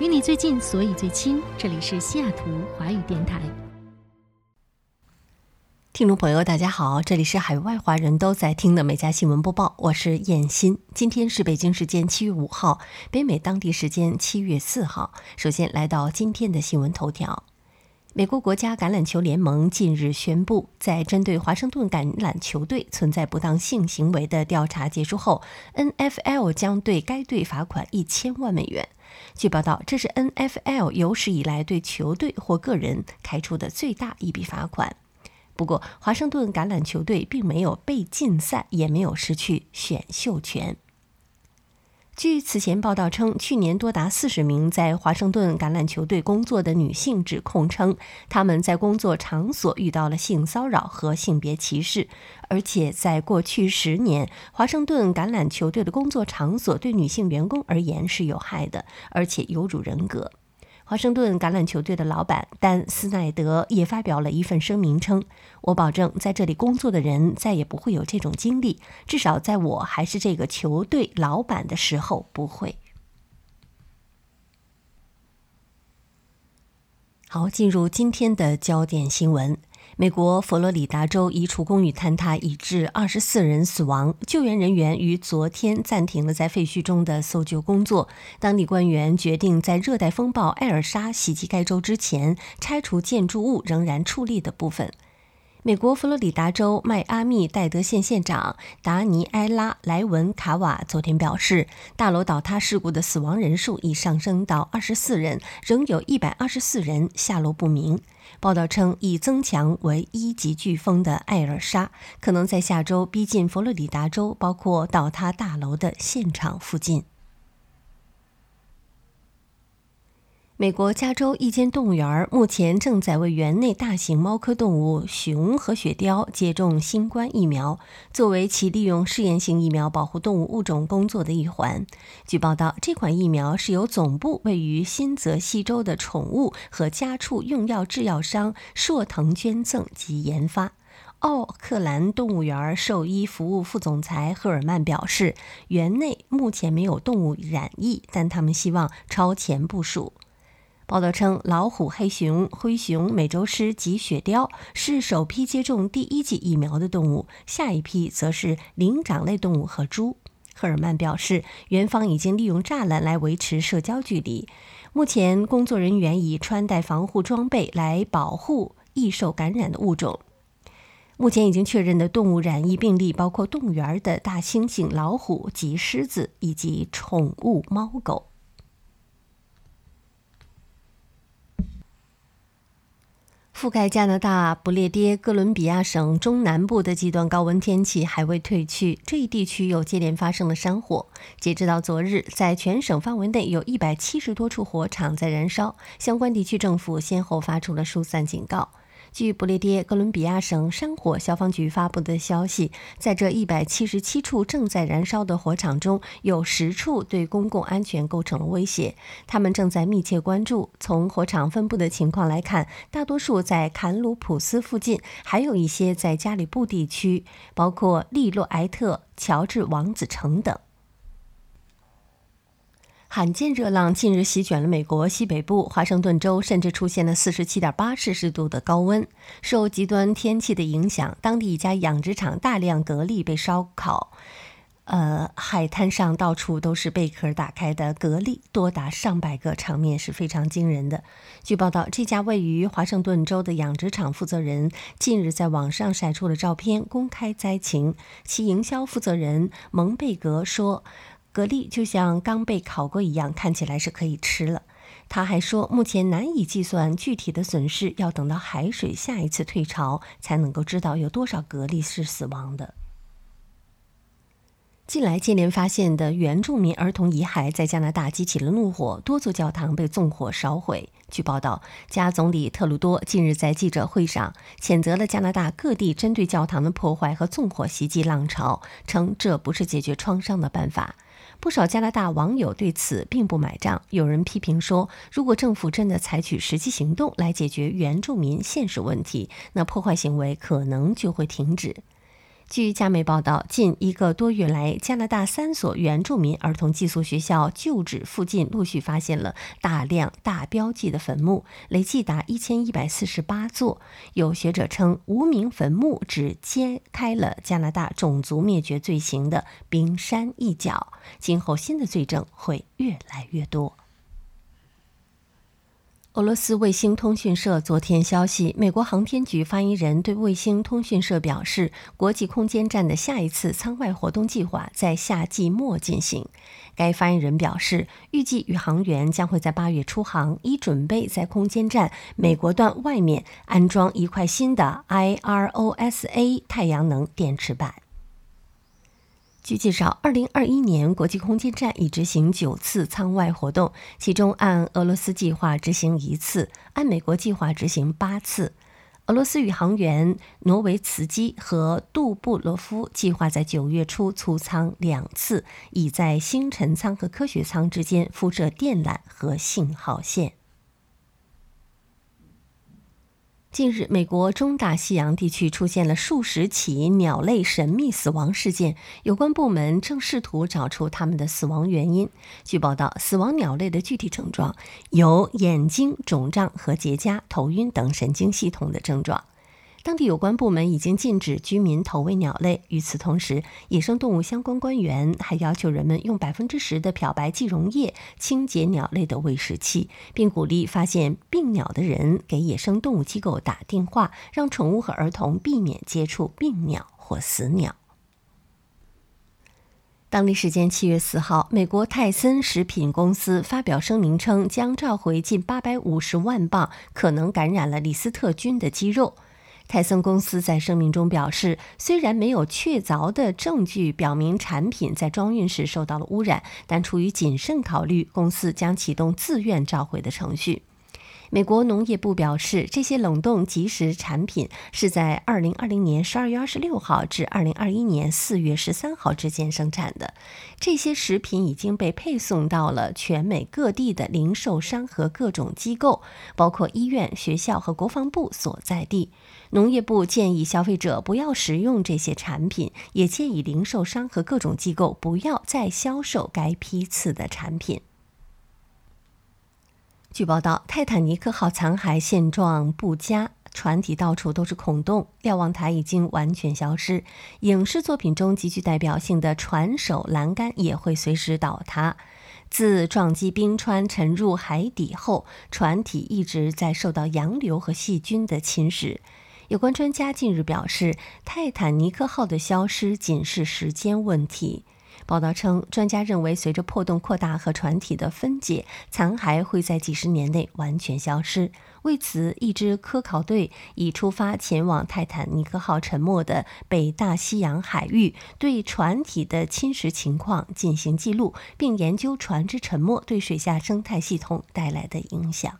与你最近，所以最亲。这里是西雅图华语电台。听众朋友，大家好，这里是海外华人都在听的每家新闻播报，我是燕欣。今天是北京时间七月五号，北美当地时间七月四号。首先来到今天的新闻头条：美国国家橄榄球联盟近日宣布，在针对华盛顿橄榄球队存在不当性行为的调查结束后，NFL 将对该队罚款一千万美元。据报道，这是 NFL 有史以来对球队或个人开出的最大一笔罚款。不过，华盛顿橄榄球队并没有被禁赛，也没有失去选秀权。据此前报道称，去年多达四十名在华盛顿橄榄球队工作的女性指控称，他们在工作场所遇到了性骚扰和性别歧视，而且在过去十年，华盛顿橄榄球队的工作场所对女性员工而言是有害的，而且有辱人格。华盛顿橄榄球队的老板丹斯奈德也发表了一份声明称：“我保证，在这里工作的人再也不会有这种经历，至少在我还是这个球队老板的时候不会。”好，进入今天的焦点新闻。美国佛罗里达州一处公寓坍塌，已致二十四人死亡。救援人员于昨天暂停了在废墟中的搜救工作。当地官员决定在热带风暴艾尔莎袭击该州之前，拆除建筑物仍然矗立的部分。美国佛罗里达州迈阿密戴德县县长达尼埃拉·莱文卡瓦昨天表示，大楼倒塌事故的死亡人数已上升到二十四人，仍有一百二十四人下落不明。报道称，已增强为一级飓风的艾尔莎可能在下周逼近佛罗里达州，包括倒塌大楼的现场附近。美国加州一间动物园目前正在为园内大型猫科动物熊和雪貂接种新冠疫苗，作为其利用试验性疫苗保护动物物种工作的一环。据报道，这款疫苗是由总部位于新泽西州的宠物和家畜用药制药商硕腾捐赠及研发。奥克兰动物园兽医服务副总裁赫尔曼表示，园内目前没有动物染疫，但他们希望超前部署。报道称，老虎、黑熊、灰熊、美洲狮及雪貂是首批接种第一剂疫苗的动物，下一批则是灵长类动物和猪。赫尔曼表示，园方已经利用栅栏来维持社交距离。目前，工作人员已穿戴防护装备来保护易受感染的物种。目前已经确认的动物染疫病例包括动物园的大猩猩、老虎及狮子，以及宠物猫狗。覆盖加拿大不列颠哥伦比亚省中南部的极端高温天气还未退去，这一地区又接连发生了山火。截止到昨日，在全省范围内有一百七十多处火场在燃烧，相关地区政府先后发出了疏散警告。据不列颠哥伦比亚省山火消防局发布的消息，在这一百七十七处正在燃烧的火场中，有十处对公共安全构成了威胁。他们正在密切关注。从火场分布的情况来看，大多数在坎鲁普斯附近，还有一些在加里布地区，包括利洛埃特、乔治王子城等。罕见热浪近日席卷了美国西北部，华盛顿州甚至出现了四十七点八摄氏度的高温。受极端天气的影响，当地一家养殖场大量蛤蜊被烧烤，呃，海滩上到处都是贝壳打开的蛤蜊，多达上百个，场面是非常惊人的。据报道，这家位于华盛顿州的养殖场负责人近日在网上晒出了照片，公开灾情。其营销负责人蒙贝格说。蛤蜊就像刚被烤过一样，看起来是可以吃了。他还说，目前难以计算具体的损失，要等到海水下一次退潮才能够知道有多少蛤蜊是死亡的。近来接连发现的原住民儿童遗骸在加拿大激起了怒火，多座教堂被纵火烧毁。据报道，加总理特鲁多近日在记者会上谴责了加拿大各地针对教堂的破坏和纵火袭击浪潮，称这不是解决创伤的办法。不少加拿大网友对此并不买账，有人批评说，如果政府真的采取实际行动来解决原住民现实问题，那破坏行为可能就会停止。据加媒报道，近一个多月来，加拿大三所原住民儿童寄宿学校旧址附近陆续发现了大量大标记的坟墓，累计达一千一百四十八座。有学者称，无名坟墓只揭开了加拿大种族灭绝罪行的冰山一角，今后新的罪证会越来越多。俄罗斯卫星通讯社昨天消息，美国航天局发言人对卫星通讯社表示，国际空间站的下一次舱外活动计划在夏季末进行。该发言人表示，预计宇航员将会在八月出航，以准备在空间站美国段外面安装一块新的 IROSA 太阳能电池板。据介绍，二零二一年国际空间站已执行九次舱外活动，其中按俄罗斯计划执行一次，按美国计划执行八次。俄罗斯宇航员诺维茨基和杜布罗夫计划在九月初出舱两次，以在星辰舱和科学舱之间铺设电缆和信号线。近日，美国中大西洋地区出现了数十起鸟类神秘死亡事件，有关部门正试图找出它们的死亡原因。据报道，死亡鸟类的具体症状有眼睛肿胀和结痂、头晕等神经系统的症状。当地有关部门已经禁止居民投喂鸟类。与此同时，野生动物相关官员还要求人们用百分之十的漂白剂溶液清洁鸟类的喂食器，并鼓励发现病鸟的人给野生动物机构打电话，让宠物和儿童避免接触病鸟或死鸟。当地时间七月四号，美国泰森食品公司发表声明称，将召回近八百五十万磅可能感染了李斯特菌的鸡肉。泰森公司在声明中表示，虽然没有确凿的证据表明产品在装运时受到了污染，但出于谨慎考虑，公司将启动自愿召回的程序。美国农业部表示，这些冷冻即食产品是在2020年12月26号至2021年4月13号之间生产的。这些食品已经被配送到了全美各地的零售商和各种机构，包括医院、学校和国防部所在地。农业部建议消费者不要食用这些产品，也建议零售商和各种机构不要再销售该批次的产品。据报道，泰坦尼克号残骸现状不佳，船体到处都是孔洞，瞭望台已经完全消失。影视作品中极具代表性的船首栏杆也会随时倒塌。自撞击冰川沉入海底后，船体一直在受到洋流和细菌的侵蚀。有关专家近日表示，泰坦尼克号的消失仅是时间问题。报道称，专家认为，随着破洞扩大和船体的分解，残骸会在几十年内完全消失。为此，一支科考队已出发前往泰坦尼克号沉没的北大西洋海域，对船体的侵蚀情况进行记录，并研究船只沉没对水下生态系统带来的影响。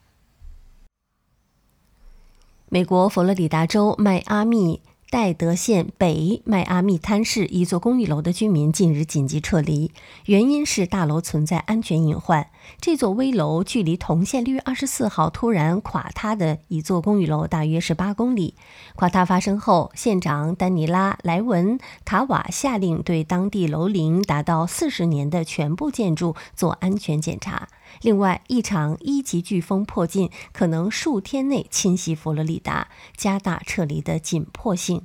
美国佛罗里达州迈阿密。戴德县北迈阿密滩市一座公寓楼的居民近日紧急撤离，原因是大楼存在安全隐患。这座危楼距离同县六月二十四号突然垮塌的一座公寓楼大约是八公里。垮塌发生后，县长丹尼拉·莱文卡瓦下令对当地楼龄达到四十年的全部建筑做安全检查。另外，一场一级飓风迫近，可能数天内侵袭佛罗里达，加大撤离的紧迫性。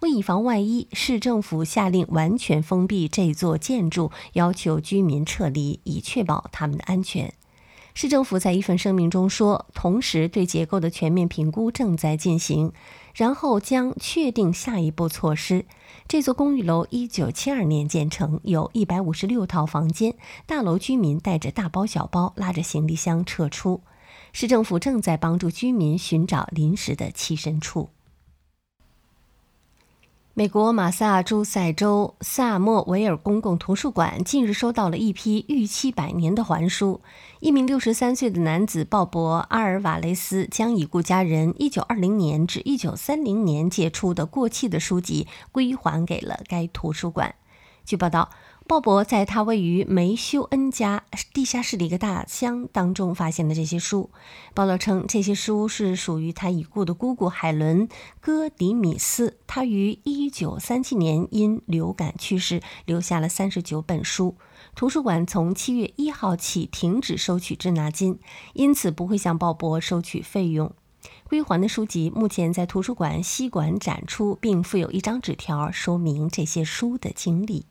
为以防万一，市政府下令完全封闭这座建筑，要求居民撤离，以确保他们的安全。市政府在一份声明中说，同时对结构的全面评估正在进行，然后将确定下一步措施。这座公寓楼一九七二年建成，有一百五十六套房间。大楼居民带着大包小包，拉着行李箱撤出。市政府正在帮助居民寻找临时的栖身处。美国马萨诸塞州萨默维尔公共图书馆近日收到了一批逾期百年的还书。一名六十三岁的男子鲍勃·阿尔瓦雷斯将已故家人一九二零年至一九三零年借出的过期的书籍归还给了该图书馆。据报道。鲍勃在他位于梅修恩家地下室的一个大箱当中发现的这些书。报道称，这些书是属于他已故的姑姑海伦·戈迪米斯。他于1937年因流感去世，留下了39本书。图书馆从7月1号起停止收取滞纳金，因此不会向鲍勃收取费用。归还的书籍目前在图书馆西馆展出，并附有一张纸条，说明这些书的经历。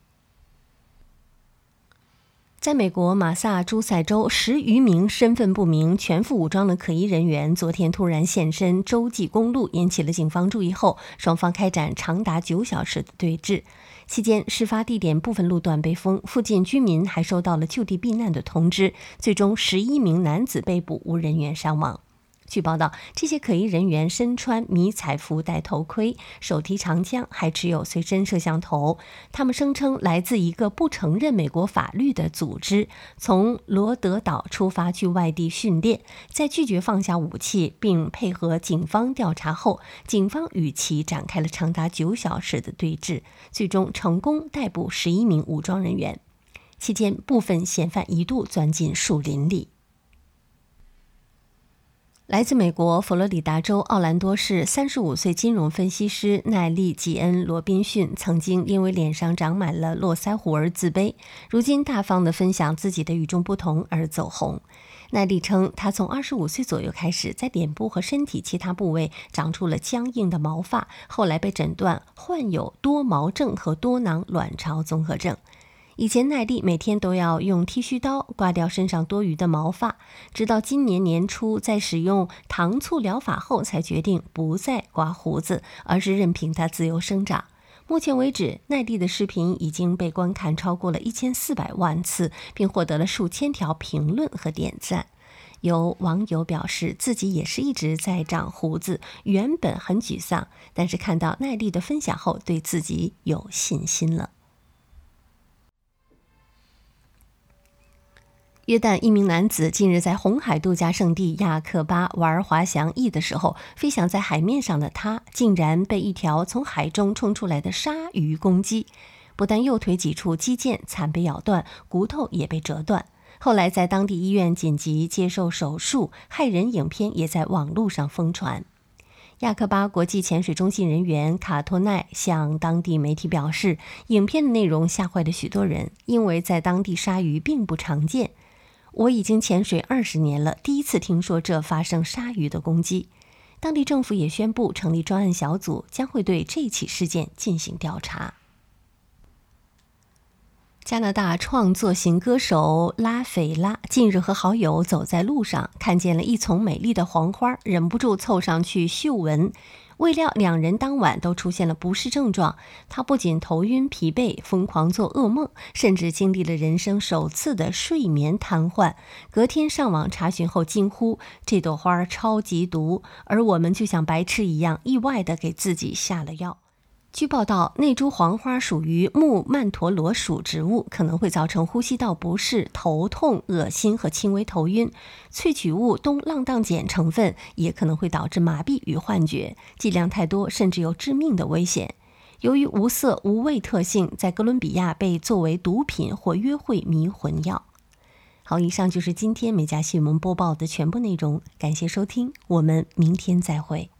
在美国马萨诸塞州，十余名身份不明、全副武装的可疑人员昨天突然现身洲际公路，引起了警方注意后，双方开展长达九小时的对峙。期间，事发地点部分路段被封，附近居民还收到了就地避难的通知。最终，十一名男子被捕，无人员伤亡。据报道，这些可疑人员身穿迷彩服、戴头盔，手提长枪，还持有随身摄像头。他们声称来自一个不承认美国法律的组织，从罗德岛出发去外地训练。在拒绝放下武器并配合警方调查后，警方与其展开了长达九小时的对峙，最终成功逮捕十一名武装人员。期间，部分嫌犯一度钻进树林里。来自美国佛罗里达州奥兰多市三十五岁金融分析师奈利·吉恩·罗宾逊，曾经因为脸上长满了络腮胡而自卑，如今大方地分享自己的与众不同而走红。奈利称，他从二十五岁左右开始，在脸部和身体其他部位长出了僵硬的毛发，后来被诊断患有多毛症和多囊卵巢综合症。以前奈利每天都要用剃须刀刮掉身上多余的毛发，直到今年年初，在使用糖醋疗法后，才决定不再刮胡子，而是任凭它自由生长。目前为止，奈利的视频已经被观看超过了一千四百万次，并获得了数千条评论和点赞。有网友表示，自己也是一直在长胡子，原本很沮丧，但是看到奈利的分享后，对自己有信心了。约旦一名男子近日在红海度假胜地亚克巴玩滑翔翼的时候，飞翔在海面上的他竟然被一条从海中冲出来的鲨鱼攻击，不但右腿几处肌腱惨被咬断，骨头也被折断。后来在当地医院紧急接受手术，骇人影片也在网络上疯传。亚克巴国际潜水中心人员卡托奈向当地媒体表示，影片的内容吓坏了许多人，因为在当地鲨鱼并不常见。我已经潜水二十年了，第一次听说这发生鲨鱼的攻击。当地政府也宣布成立专案小组，将会对这起事件进行调查。加拿大创作型歌手拉斐拉近日和好友走在路上，看见了一丛美丽的黄花，忍不住凑上去嗅闻。未料两人当晚都出现了不适症状，他不仅头晕、疲惫、疯狂做噩梦，甚至经历了人生首次的睡眠瘫痪。隔天上网查询后惊呼：“这朵花超级毒！”而我们就像白痴一样，意外的给自己下了药。据报道，那株黄花属于木曼陀罗属植物，可能会造成呼吸道不适、头痛、恶心和轻微头晕。萃取物东浪荡碱成分也可能会导致麻痹与幻觉，剂量太多甚至有致命的危险。由于无色无味特性，在哥伦比亚被作为毒品或约会迷魂药。好，以上就是今天美家新闻播报的全部内容，感谢收听，我们明天再会。